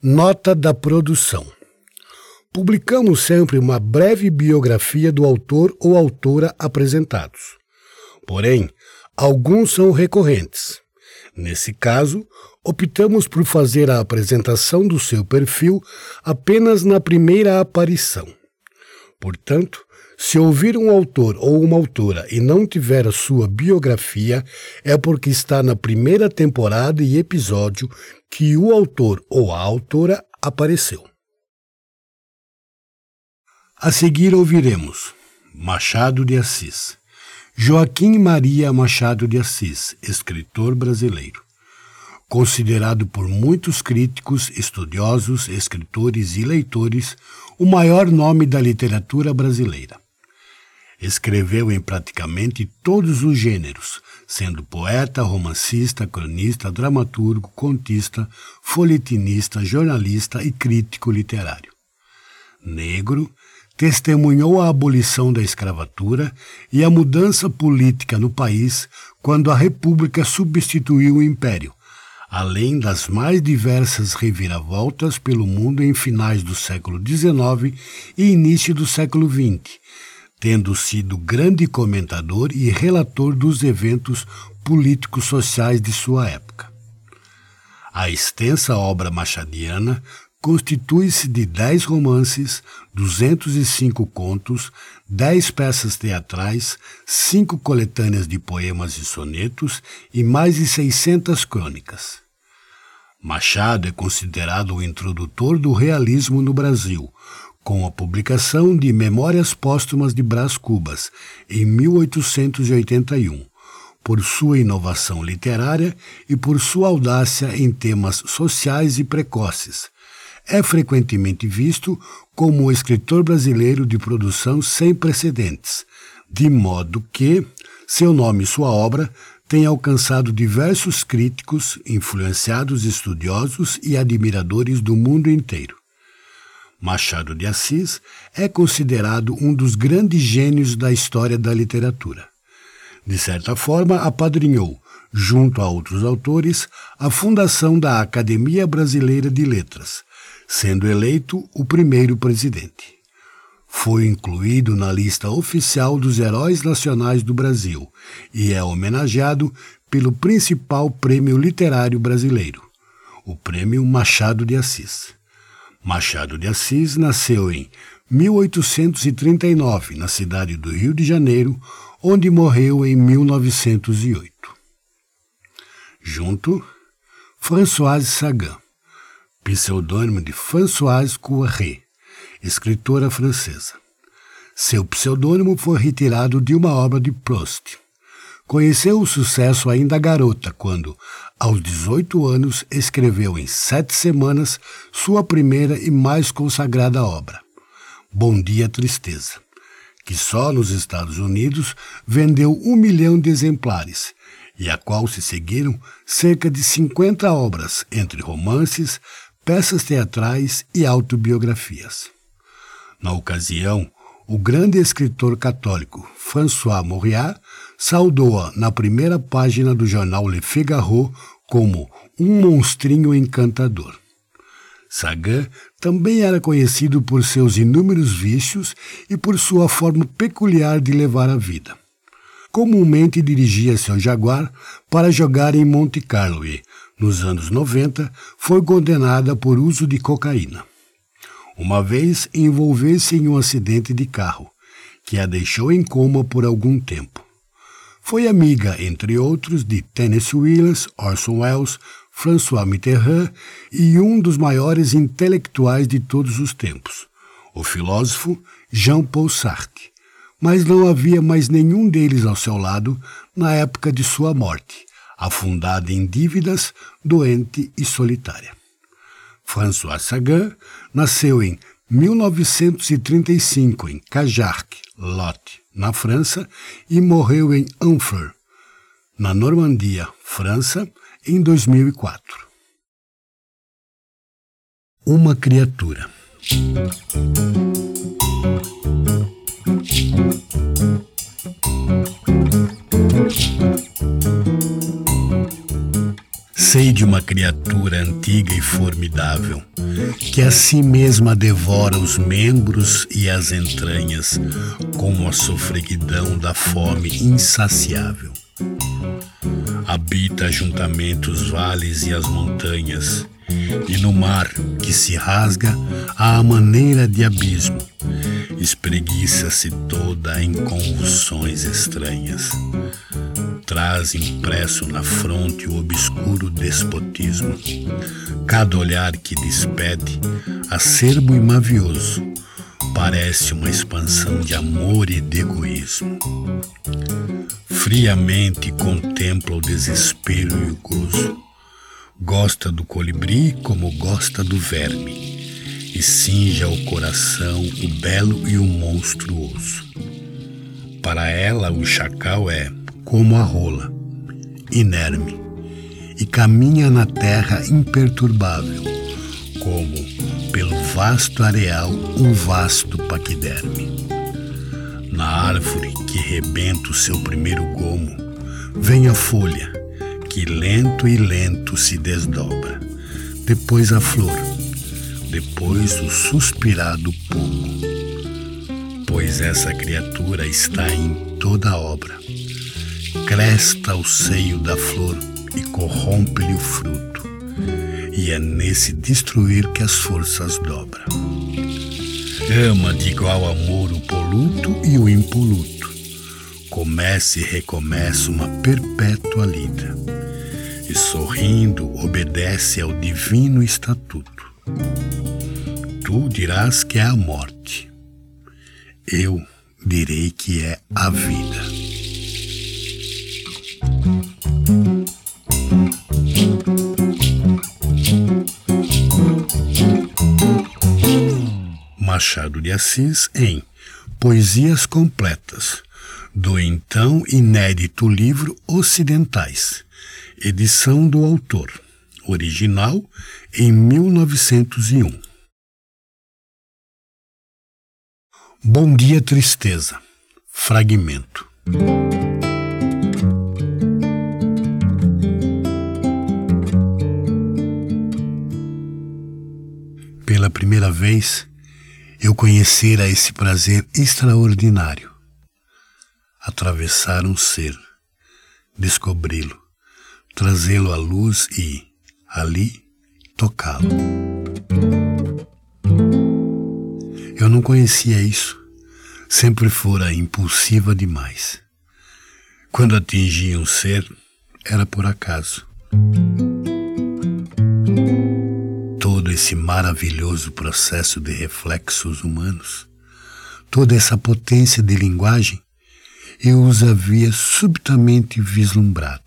Nota da produção. Publicamos sempre uma breve biografia do autor ou autora apresentados. Porém, alguns são recorrentes. Nesse caso, optamos por fazer a apresentação do seu perfil apenas na primeira aparição. Portanto, se ouvir um autor ou uma autora e não tiver a sua biografia, é porque está na primeira temporada e episódio que o autor ou a autora apareceu. A seguir ouviremos Machado de Assis. Joaquim Maria Machado de Assis, escritor brasileiro. Considerado por muitos críticos, estudiosos, escritores e leitores o maior nome da literatura brasileira. Escreveu em praticamente todos os gêneros, sendo poeta, romancista, cronista, dramaturgo, contista, folhetinista, jornalista e crítico literário. Negro, testemunhou a abolição da escravatura e a mudança política no país quando a República substituiu o Império, além das mais diversas reviravoltas pelo mundo em finais do século XIX e início do século XX tendo sido grande comentador e relator dos eventos políticos sociais de sua época. A extensa obra machadiana constitui-se de dez romances, 205 contos, dez peças teatrais, cinco coletâneas de poemas e sonetos e mais de 600 crônicas. Machado é considerado o introdutor do realismo no Brasil, com a publicação de Memórias Póstumas de Brás Cubas, em 1881, por sua inovação literária e por sua audácia em temas sociais e precoces. É frequentemente visto como o escritor brasileiro de produção sem precedentes, de modo que seu nome e sua obra têm alcançado diversos críticos, influenciados estudiosos e admiradores do mundo inteiro. Machado de Assis é considerado um dos grandes gênios da história da literatura. De certa forma, apadrinhou, junto a outros autores, a fundação da Academia Brasileira de Letras, sendo eleito o primeiro presidente. Foi incluído na lista oficial dos heróis nacionais do Brasil e é homenageado pelo principal prêmio literário brasileiro, o Prêmio Machado de Assis. Machado de Assis nasceu em 1839, na cidade do Rio de Janeiro, onde morreu em 1908. Junto, Françoise Sagan, pseudônimo de Françoise Courret, escritora francesa. Seu pseudônimo foi retirado de uma obra de Proust. Conheceu o sucesso ainda garota, quando, aos 18 anos, escreveu em sete semanas sua primeira e mais consagrada obra, Bom Dia Tristeza, que só nos Estados Unidos vendeu um milhão de exemplares e a qual se seguiram cerca de 50 obras, entre romances, peças teatrais e autobiografias. Na ocasião, o grande escritor católico François Mauriac saudou-a na primeira página do jornal Le Figaro como um monstrinho encantador. Sagan também era conhecido por seus inúmeros vícios e por sua forma peculiar de levar a vida. comumente dirigia seu Jaguar para jogar em Monte Carlo e, nos anos 90, foi condenada por uso de cocaína. Uma vez envolveu-se em um acidente de carro, que a deixou em coma por algum tempo. Foi amiga, entre outros, de Tennessee Williams, Orson Welles, François Mitterrand e um dos maiores intelectuais de todos os tempos, o filósofo Jean-Paul Sartre. Mas não havia mais nenhum deles ao seu lado na época de sua morte, afundada em dívidas, doente e solitária. François Sagan nasceu em 1935 em Cajarc, Lot, na França, e morreu em Anfer, na Normandia, França, em 2004. Uma criatura. Sei de uma criatura antiga e formidável, que a si mesma devora os membros e as entranhas, como a sofreguidão da fome insaciável. Habita juntamente os vales e as montanhas, e no mar que se rasga à maneira de abismo, espreguiça-se toda em convulsões estranhas traz impresso na fronte o obscuro despotismo. Cada olhar que despede, acerbo e mavioso, parece uma expansão de amor e de egoísmo. Friamente contempla o desespero e o gozo. Gosta do colibri como gosta do verme, e cinja o coração o belo e o monstruoso. Para ela, o chacal é como a rola, inerme, e caminha na terra imperturbável, como pelo vasto areal um vasto paquiderme. Na árvore que rebenta o seu primeiro gomo, vem a folha, que lento e lento se desdobra, depois a flor, depois o suspirado pomo. Pois essa criatura está em toda a obra cresta o seio da flor e corrompe-lhe o fruto, e é nesse destruir que as forças dobra. Ama de igual amor o poluto e o impoluto, comece e recomeça uma perpétua lida, e sorrindo obedece ao divino estatuto. Tu dirás que é a morte, eu direi que é a vida. Machado de Assis em Poesias Completas, do então inédito livro Ocidentais, edição do autor, original em 1901. Bom dia, tristeza. Fragmento. Pela primeira vez, eu conhecera esse prazer extraordinário. Atravessar um ser, descobri-lo, trazê-lo à luz e, ali, tocá-lo. Eu não conhecia isso, sempre fora impulsiva demais. Quando atingia um ser, era por acaso esse maravilhoso processo de reflexos humanos, toda essa potência de linguagem, eu os havia subitamente vislumbrado.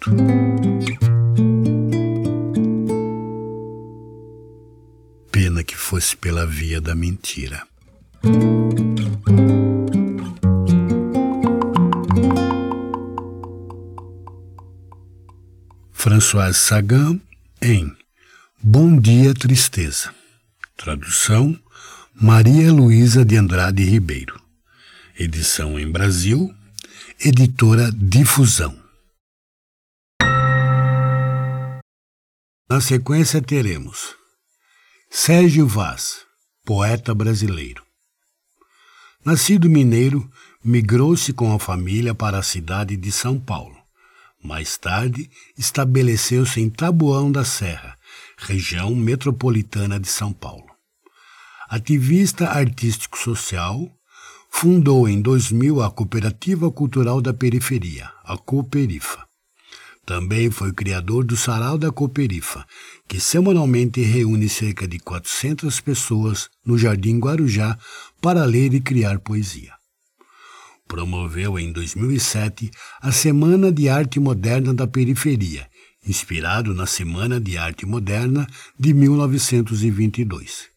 Pena que fosse pela via da mentira. François Sagan em Bom dia, tristeza. Tradução: Maria Luísa de Andrade Ribeiro. Edição em Brasil, editora Difusão. Na sequência teremos Sérgio Vaz, poeta brasileiro. Nascido mineiro, migrou-se com a família para a cidade de São Paulo. Mais tarde, estabeleceu-se em Taboão da Serra, região metropolitana de São Paulo. Ativista artístico-social, fundou em 2000 a Cooperativa Cultural da Periferia, a Cooperifa. Também foi criador do Sarau da Cooperifa, que semanalmente reúne cerca de 400 pessoas no Jardim Guarujá para ler e criar poesia promoveu em 2007 a Semana de Arte Moderna da Periferia, inspirado na Semana de Arte Moderna de 1922.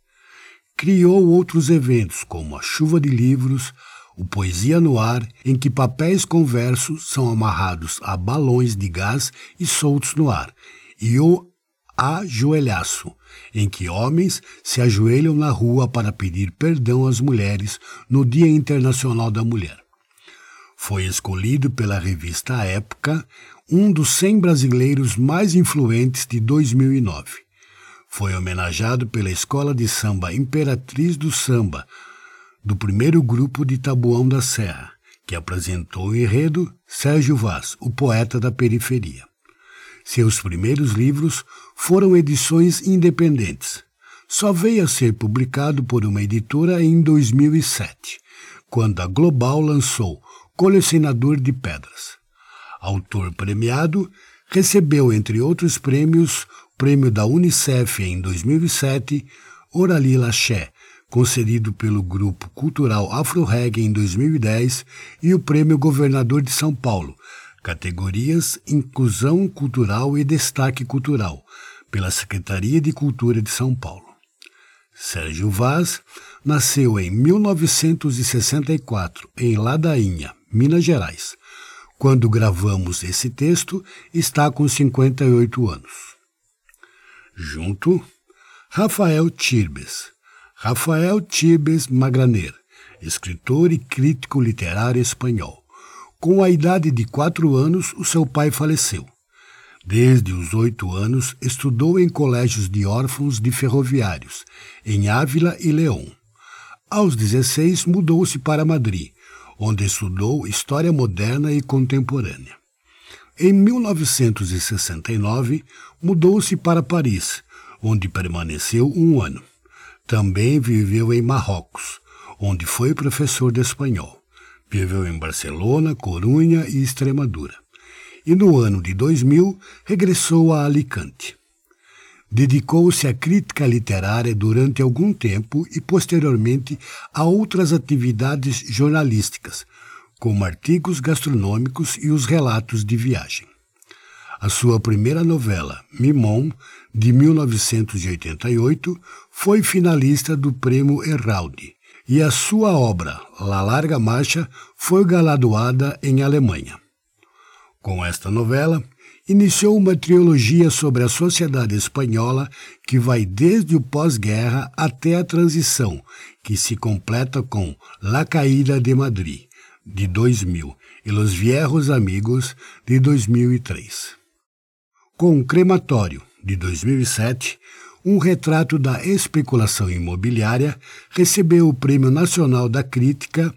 Criou outros eventos, como a Chuva de Livros, o Poesia no Ar, em que papéis com versos são amarrados a balões de gás e soltos no ar, e o Ajoelhaço, em que homens se ajoelham na rua para pedir perdão às mulheres no Dia Internacional da Mulher. Foi escolhido pela revista Época um dos 100 brasileiros mais influentes de 2009. Foi homenageado pela Escola de Samba Imperatriz do Samba, do primeiro grupo de Tabuão da Serra, que apresentou o enredo Sérgio Vaz, o poeta da periferia. Seus primeiros livros foram edições independentes. Só veio a ser publicado por uma editora em 2007, quando a Global lançou colecionador de pedras. Autor premiado, recebeu, entre outros prêmios, o prêmio da Unicef em 2007, Orali Laché, concedido pelo Grupo Cultural Afro-Reg em 2010, e o Prêmio Governador de São Paulo, categorias Inclusão Cultural e Destaque Cultural, pela Secretaria de Cultura de São Paulo. Sérgio Vaz nasceu em 1964 em Ladainha, Minas Gerais. Quando gravamos esse texto, está com 58 anos. Junto, Rafael Tirbes. Rafael Tirbes Magraner, escritor e crítico literário espanhol. Com a idade de quatro anos, o seu pai faleceu. Desde os oito anos, estudou em colégios de órfãos de ferroviários, em Ávila e León. Aos 16, mudou-se para Madrid, onde estudou História Moderna e Contemporânea. Em 1969, mudou-se para Paris, onde permaneceu um ano. Também viveu em Marrocos, onde foi professor de espanhol. Viveu em Barcelona, Corunha e Extremadura. E no ano de 2000 regressou a Alicante. Dedicou-se à crítica literária durante algum tempo e, posteriormente, a outras atividades jornalísticas, como artigos gastronômicos e os relatos de viagem. A sua primeira novela, Mimon, de 1988, foi finalista do Prêmio Heraldi, e a sua obra, La Larga Marcha, foi galardoada em Alemanha. Com esta novela, iniciou uma trilogia sobre a sociedade espanhola que vai desde o pós-guerra até a transição, que se completa com La Caída de Madrid, de 2000, e Los Viejos Amigos, de 2003. Com Crematório, de 2007, um retrato da especulação imobiliária, recebeu o Prêmio Nacional da Crítica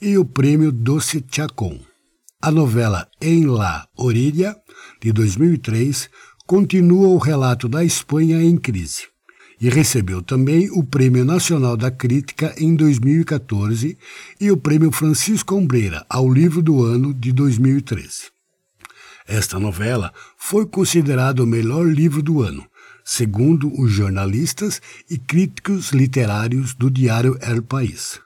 e o Prêmio Doce Chacon. A novela Em La Orilla, de 2003, continua o relato da Espanha em crise e recebeu também o Prêmio Nacional da Crítica em 2014 e o Prêmio Francisco Ombreira ao Livro do Ano de 2013. Esta novela foi considerada o melhor livro do ano, segundo os jornalistas e críticos literários do diário El País.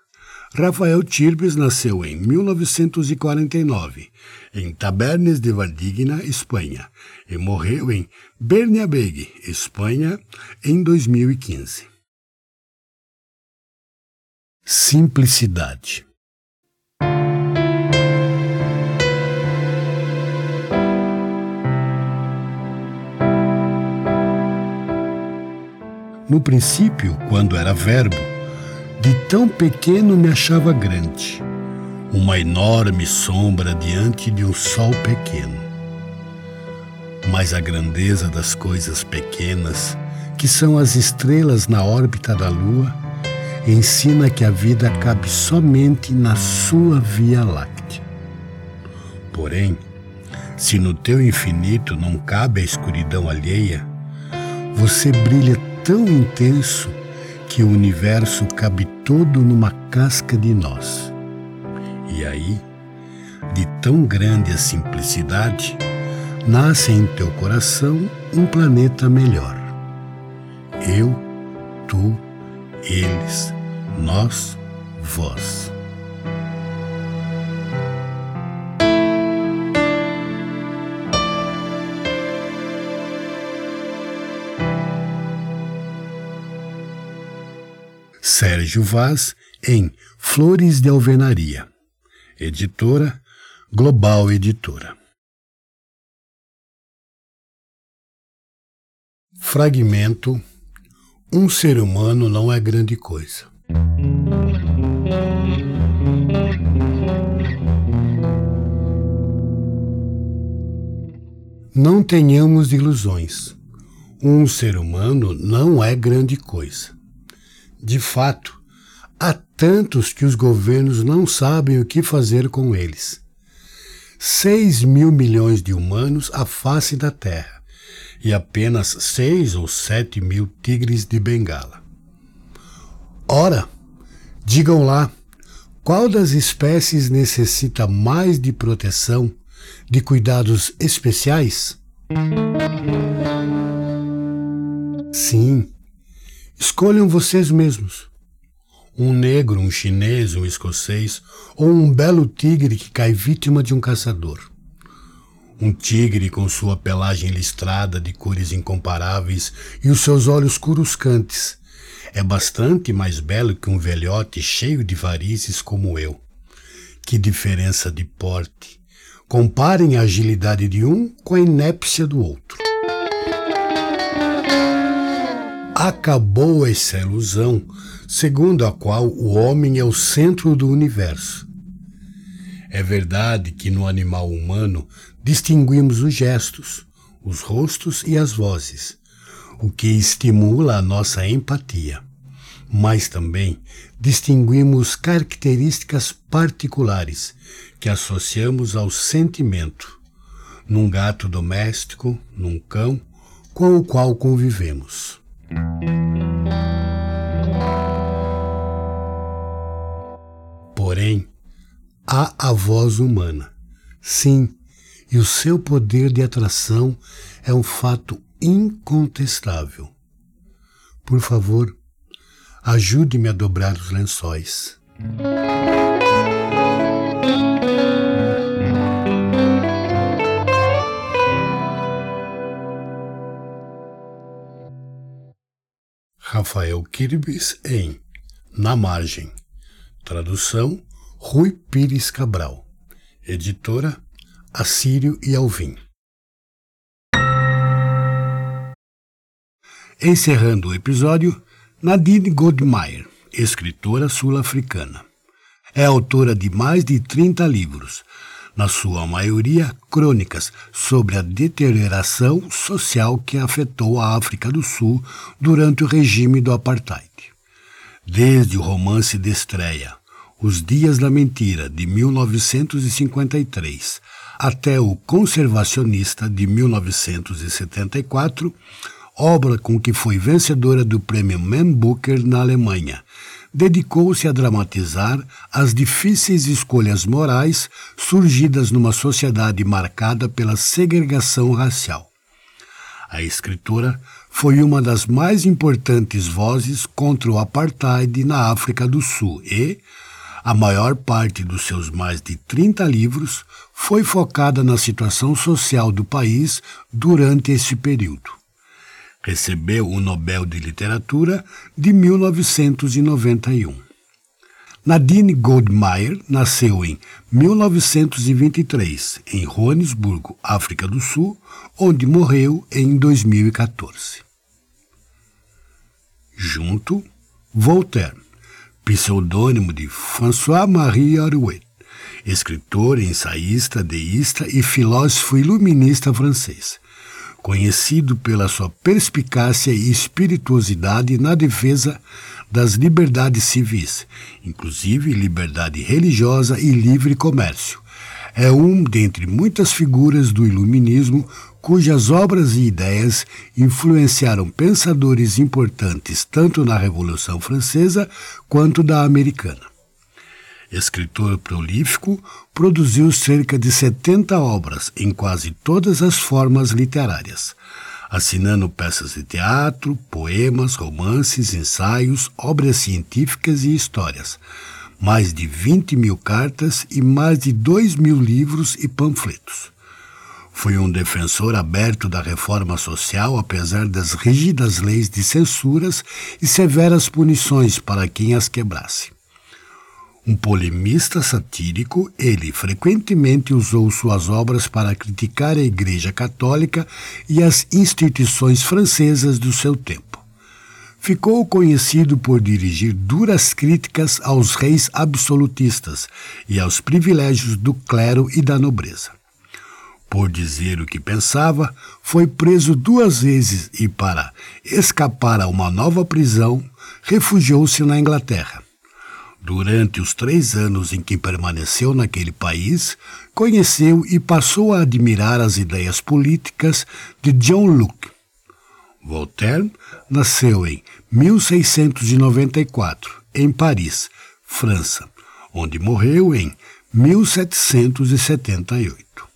Rafael Tirbes nasceu em 1949, em Tabernes de Valdigna, Espanha, e morreu em Berniabeg, Espanha, em 2015. Simplicidade No princípio, quando era verbo, de tão pequeno me achava grande, uma enorme sombra diante de um sol pequeno. Mas a grandeza das coisas pequenas, que são as estrelas na órbita da lua, ensina que a vida cabe somente na sua Via Láctea. Porém, se no teu infinito não cabe a escuridão alheia, você brilha tão intenso que o universo cabe todo numa casca de nós. E aí, de tão grande a simplicidade, nasce em teu coração um planeta melhor. Eu, tu, eles, nós, vós. Sérgio Vaz em Flores de Alvenaria. Editora Global Editora. Fragmento Um ser humano não é grande coisa. Não tenhamos ilusões. Um ser humano não é grande coisa. De fato, há tantos que os governos não sabem o que fazer com eles. Seis mil milhões de humanos à face da Terra e apenas seis ou sete mil tigres de Bengala. Ora, digam lá, qual das espécies necessita mais de proteção, de cuidados especiais? Sim, escolham vocês mesmos. Um negro, um chinês, um escocês ou um belo tigre que cai vítima de um caçador. Um tigre com sua pelagem listrada de cores incomparáveis e os seus olhos curuscantes. É bastante mais belo que um velhote cheio de varizes como eu. Que diferença de porte! Comparem a agilidade de um com a inépcia do outro. Acabou essa ilusão, segundo a qual o homem é o centro do universo. É verdade que no animal humano distinguimos os gestos, os rostos e as vozes, o que estimula a nossa empatia. Mas também distinguimos características particulares que associamos ao sentimento, num gato doméstico, num cão com o qual convivemos. Porém, há a voz humana. Sim, e o seu poder de atração é um fato incontestável. Por favor, ajude-me a dobrar os lençóis. Rafael Kirbis em Na Margem. Tradução Rui Pires Cabral. Editora Assírio e Alvim. Encerrando o episódio, Nadine Goldmeier, escritora sul-africana. É autora de mais de 30 livros, na sua maioria crônicas sobre a deterioração social que afetou a África do Sul durante o regime do apartheid. Desde o romance de estreia Os Dias da Mentira, de 1953, até o Conservacionista de 1974, obra com que foi vencedora do prêmio Man Booker na Alemanha. Dedicou-se a dramatizar as difíceis escolhas morais surgidas numa sociedade marcada pela segregação racial. A escritora foi uma das mais importantes vozes contra o apartheid na África do Sul e, a maior parte dos seus mais de 30 livros foi focada na situação social do país durante esse período. Recebeu o Nobel de Literatura de 1991. Nadine Goldmeier nasceu em 1923 em Joanesburgo, África do Sul, onde morreu em 2014. Junto, Voltaire pseudônimo de François-Marie Arouet, escritor, ensaísta, deísta e filósofo iluminista francês. Conhecido pela sua perspicácia e espirituosidade na defesa das liberdades civis, inclusive liberdade religiosa e livre comércio. É um dentre muitas figuras do Iluminismo cujas obras e ideias influenciaram pensadores importantes tanto na Revolução Francesa quanto da Americana. Escritor prolífico, produziu cerca de 70 obras em quase todas as formas literárias, assinando peças de teatro, poemas, romances, ensaios, obras científicas e histórias, mais de 20 mil cartas e mais de 2 mil livros e panfletos. Foi um defensor aberto da reforma social, apesar das rígidas leis de censuras e severas punições para quem as quebrasse. Um polemista satírico, ele frequentemente usou suas obras para criticar a Igreja Católica e as instituições francesas do seu tempo. Ficou conhecido por dirigir duras críticas aos reis absolutistas e aos privilégios do clero e da nobreza. Por dizer o que pensava, foi preso duas vezes e, para escapar a uma nova prisão, refugiou-se na Inglaterra Durante os três anos em que permaneceu naquele país, conheceu e passou a admirar as ideias políticas de John Locke. Voltaire nasceu em 1694, em Paris, França, onde morreu em 1778.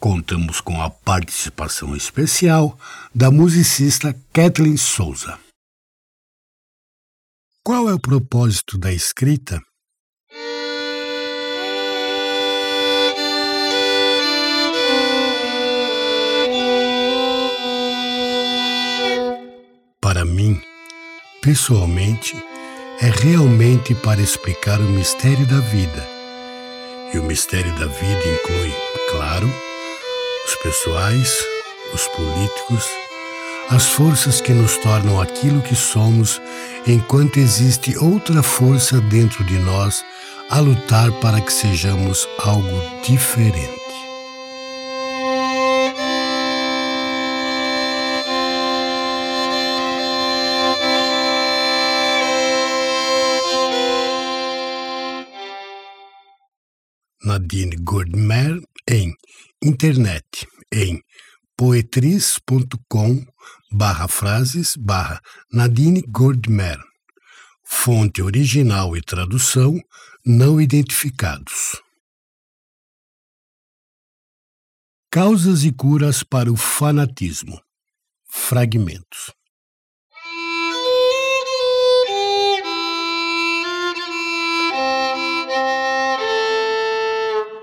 Contamos com a participação especial da musicista Kathleen Souza. Qual é o propósito da escrita? Para mim, pessoalmente, é realmente para explicar o mistério da vida. E o mistério da vida inclui, claro, os pessoais, os políticos, as forças que nos tornam aquilo que somos, enquanto existe outra força dentro de nós a lutar para que sejamos algo diferente. Nadine Gordmer em internet em poetris.com barra frases barra Nadine Gordmer. Fonte original e tradução não identificados. Causas e curas para o fanatismo. Fragmentos.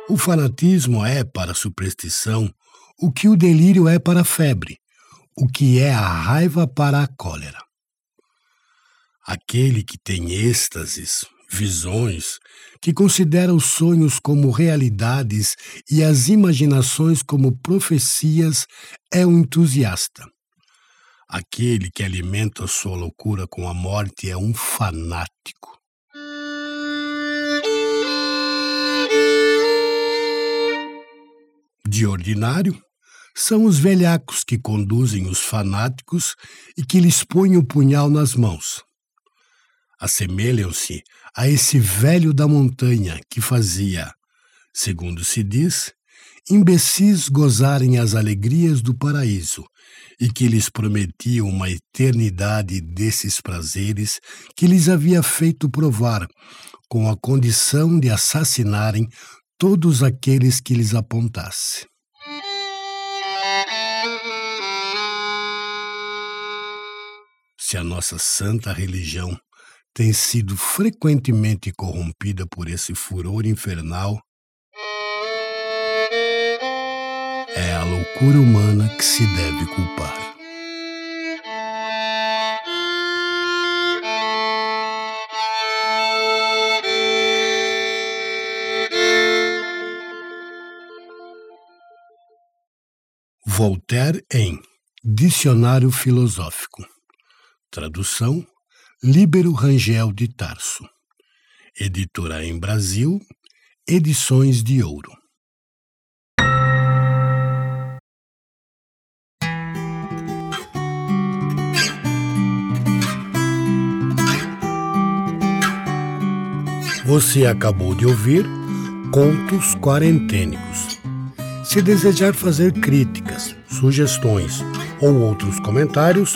O fanatismo é, para a superstição, o que o delírio é para a febre, o que é a raiva para a cólera. Aquele que tem êxtases, visões, que considera os sonhos como realidades e as imaginações como profecias, é um entusiasta. Aquele que alimenta sua loucura com a morte é um fanático. De ordinário, são os velhacos que conduzem os fanáticos e que lhes põem o punhal nas mãos. Assemelham-se a esse velho da montanha que fazia, segundo se diz, imbecis gozarem as alegrias do paraíso e que lhes prometia uma eternidade desses prazeres que lhes havia feito provar, com a condição de assassinarem todos aqueles que lhes apontasse. Se a nossa santa religião tem sido frequentemente corrompida por esse furor infernal, é a loucura humana que se deve culpar. Voltaire em Dicionário Filosófico Tradução: Líbero Rangel de Tarso. Editora em Brasil, Edições de Ouro. Você acabou de ouvir Contos Quarentênicos. Se desejar fazer críticas, sugestões ou outros comentários,